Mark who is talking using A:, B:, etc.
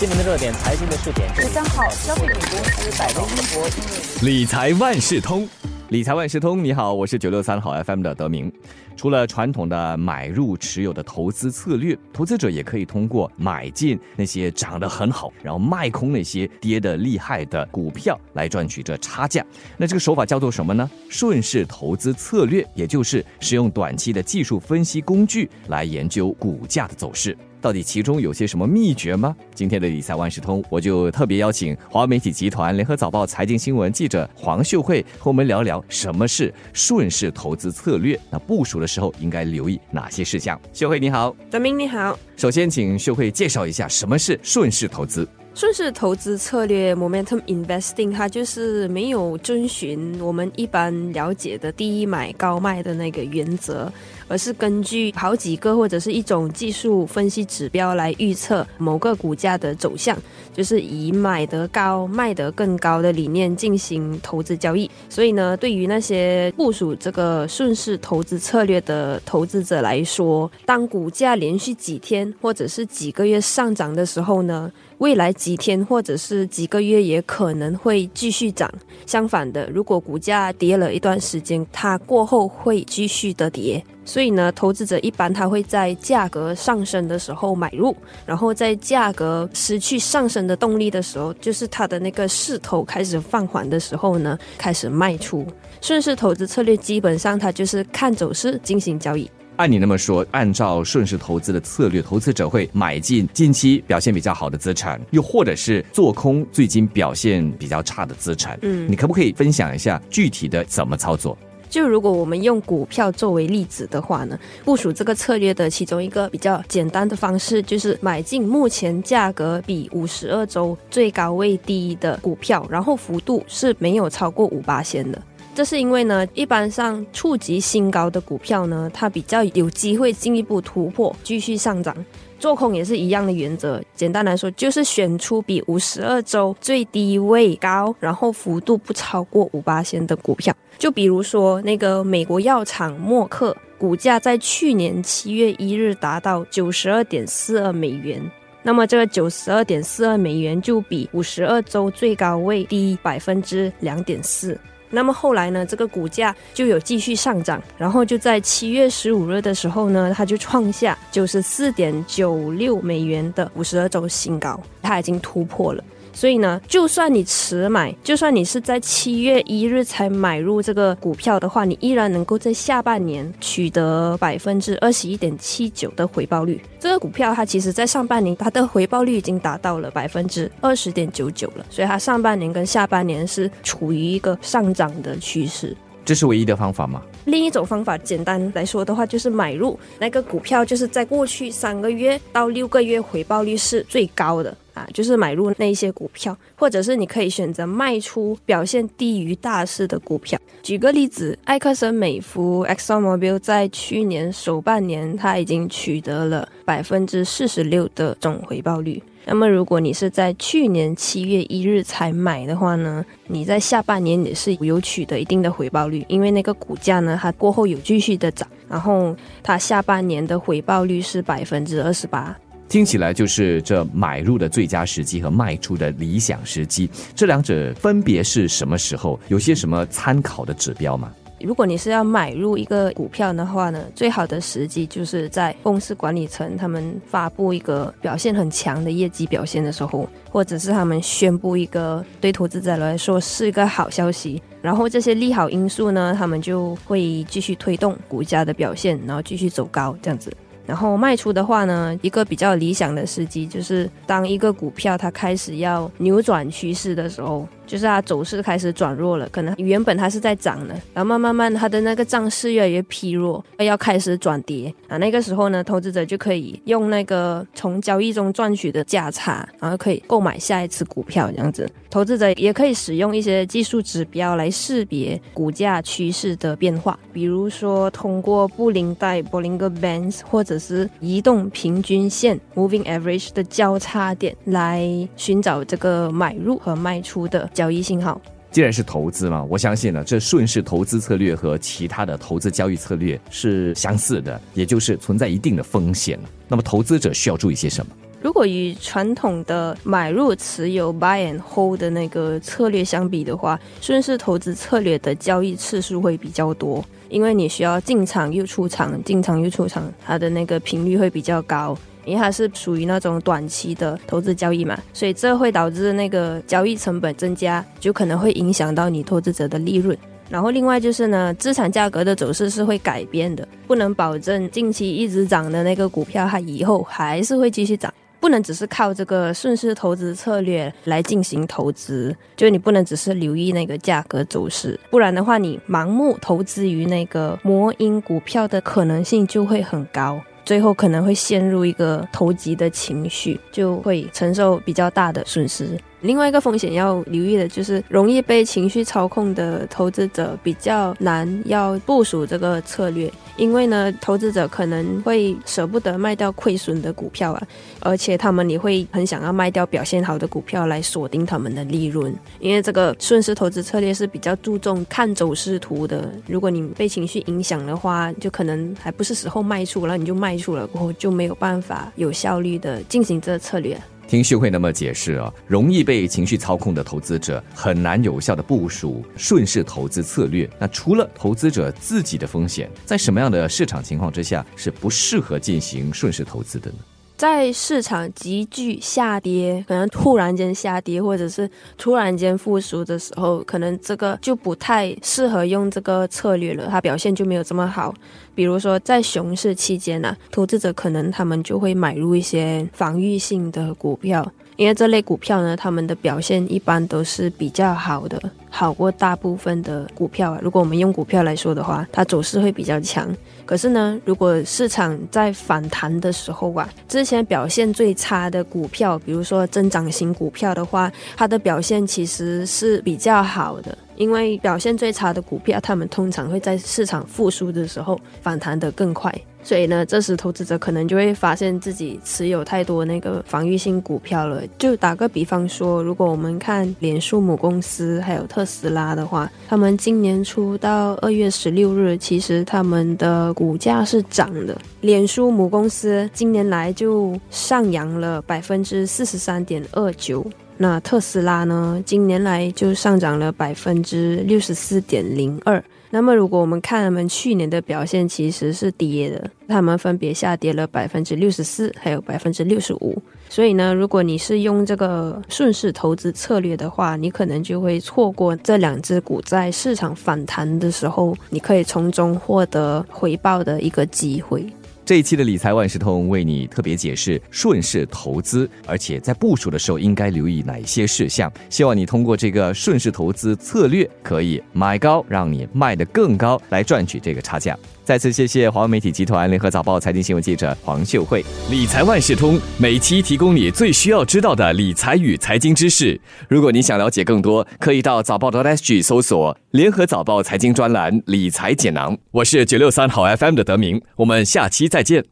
A: 新闻的热点，财经的热点。
B: 十三号，消费品公司百威英国
C: 理财万事通，理财万事通，你好，我是九六三好 FM 的德明。除了传统的买入持有的投资策略，投资者也可以通过买进那些涨得很好，然后卖空那些跌得厉害的股票来赚取这差价。那这个手法叫做什么呢？顺势投资策略，也就是使用短期的技术分析工具来研究股价的走势。到底其中有些什么秘诀吗？今天的理财万事通，我就特别邀请华为媒体集团联合早报财经新闻记者黄秀慧和我们聊聊什么是顺势投资策略。那部署的时候应该留意哪些事项？秀慧你好，
D: 德明你好。
C: 首先请秀慧介绍一下什么是顺势投资。
D: 顺势投资策略 （momentum investing） 它就是没有遵循我们一般了解的低买高卖的那个原则，而是根据好几个或者是一种技术分析指标来预测某个股价的走向，就是以买得高卖得更高的理念进行投资交易。所以呢，对于那些部署这个顺势投资策略的投资者来说，当股价连续几天或者是几个月上涨的时候呢？未来几天或者是几个月也可能会继续涨。相反的，如果股价跌了一段时间，它过后会继续的跌。所以呢，投资者一般他会在价格上升的时候买入，然后在价格失去上升的动力的时候，就是它的那个势头开始放缓的时候呢，开始卖出。顺势投资策略基本上它就是看走势进行交易。
C: 按你那么说，按照顺势投资的策略，投资者会买进近期表现比较好的资产，又或者是做空最近表现比较差的资产。嗯，你可不可以分享一下具体的怎么操作？
D: 就如果我们用股票作为例子的话呢，部署这个策略的其中一个比较简单的方式，就是买进目前价格比五十二周最高位低的股票，然后幅度是没有超过五八仙的。这是因为呢，一般上触及新高的股票呢，它比较有机会进一步突破，继续上涨。做空也是一样的原则，简单来说就是选出比五十二周最低位高，然后幅度不超过五八线的股票。就比如说那个美国药厂默克，股价在去年七月一日达到九十二点四二美元，那么这个九十二点四二美元就比五十二周最高位低百分之两点四。那么后来呢，这个股价就有继续上涨，然后就在七月十五日的时候呢，它就创下九十四点九六美元的五十二周新高，它已经突破了。所以呢，就算你迟买，就算你是在七月一日才买入这个股票的话，你依然能够在下半年取得百分之二十一点七九的回报率。这个股票它其实在上半年它的回报率已经达到了百分之二十点九九了，所以它上半年跟下半年是处于一个上涨的趋势。
C: 这是唯一的方法吗？
D: 另一种方法，简单来说的话，就是买入那个股票，就是在过去三个月到六个月回报率是最高的。啊就是买入那一些股票，或者是你可以选择卖出表现低于大势的股票。举个例子，埃克森美孚 （ExxonMobil） 在去年首半年，它已经取得了百分之四十六的总回报率。那么，如果你是在去年七月一日才买的话呢，你在下半年也是有取得一定的回报率，因为那个股价呢，它过后有继续的涨，然后它下半年的回报率是百分之二十八。
C: 听起来就是这买入的最佳时机和卖出的理想时机，这两者分别是什么时候？有些什么参考的指标吗？
D: 如果你是要买入一个股票的话呢，最好的时机就是在公司管理层他们发布一个表现很强的业绩表现的时候，或者是他们宣布一个对投资者来说是一个好消息，然后这些利好因素呢，他们就会继续推动股价的表现，然后继续走高这样子。然后卖出的话呢，一个比较理想的时机就是当一个股票它开始要扭转趋势的时候。就是它走势开始转弱了，可能原本它是在涨的，然后慢慢慢它的那个涨势越来越疲弱，要开始转跌啊。那个时候呢，投资者就可以用那个从交易中赚取的价差，然后可以购买下一次股票这样子。投资者也可以使用一些技术指标来识别股价趋势的变化，比如说通过布林带 （Bollinger Bands） 或者是移动平均线 （Moving Average） 的交叉点来寻找这个买入和卖出的。交易信号，
C: 既然是投资嘛，我相信呢，这顺势投资策略和其他的投资交易策略是相似的，也就是存在一定的风险。那么，投资者需要注意些什么？
D: 如果与传统的买入、持有 （buy and hold） 的那个策略相比的话，顺势投资策略的交易次数会比较多，因为你需要进场又出场，进场又出场，它的那个频率会比较高。因为它是属于那种短期的投资交易嘛，所以这会导致那个交易成本增加，就可能会影响到你投资者的利润。然后另外就是呢，资产价格的走势是会改变的，不能保证近期一直涨的那个股票，它以后还是会继续涨。不能只是靠这个顺势投资策略来进行投资，就你不能只是留意那个价格走势，不然的话，你盲目投资于那个魔音股票的可能性就会很高。最后可能会陷入一个投机的情绪，就会承受比较大的损失。另外一个风险要留意的就是，容易被情绪操控的投资者比较难要部署这个策略，因为呢，投资者可能会舍不得卖掉亏损的股票啊，而且他们也会很想要卖掉表现好的股票来锁定他们的利润。因为这个顺势投资策略是比较注重看走势图的，如果你被情绪影响的话，就可能还不是时候卖出，然后你就卖出了过后就没有办法有效率的进行这个策略。
C: 听旭慧那么解释啊，容易被情绪操控的投资者很难有效的部署顺势投资策略。那除了投资者自己的风险，在什么样的市场情况之下是不适合进行顺势投资的呢？
D: 在市场急剧下跌，可能突然间下跌，或者是突然间复苏的时候，可能这个就不太适合用这个策略了，它表现就没有这么好。比如说在熊市期间呢，投资者可能他们就会买入一些防御性的股票。因为这类股票呢，他们的表现一般都是比较好的，好过大部分的股票啊。如果我们用股票来说的话，它走势会比较强。可是呢，如果市场在反弹的时候啊，之前表现最差的股票，比如说增长型股票的话，它的表现其实是比较好的。因为表现最差的股票，他们通常会在市场复苏的时候反弹得更快，所以呢，这时投资者可能就会发现自己持有太多那个防御性股票了。就打个比方说，如果我们看脸书母公司还有特斯拉的话，他们今年初到二月十六日，其实他们的股价是涨的。脸书母公司今年来就上扬了百分之四十三点二九。那特斯拉呢？近年来就上涨了百分之六十四点零二。那么，如果我们看他们去年的表现，其实是跌的，他们分别下跌了百分之六十四，还有百分之六十五。所以呢，如果你是用这个顺势投资策略的话，你可能就会错过这两只股在市场反弹的时候，你可以从中获得回报的一个机会。
C: 这一期的理财万事通为你特别解释顺势投资，而且在部署的时候应该留意哪些事项。希望你通过这个顺势投资策略，可以买高让你卖得更高，来赚取这个差价。再次谢谢华为媒体集团联合早报财经新闻记者黄秀慧。理财万事通每期提供你最需要知道的理财与财经知识。如果你想了解更多，可以到早报的 SG 搜索联合早报财经专栏理财解囊。我是九六三好 FM 的德明，我们下期再见。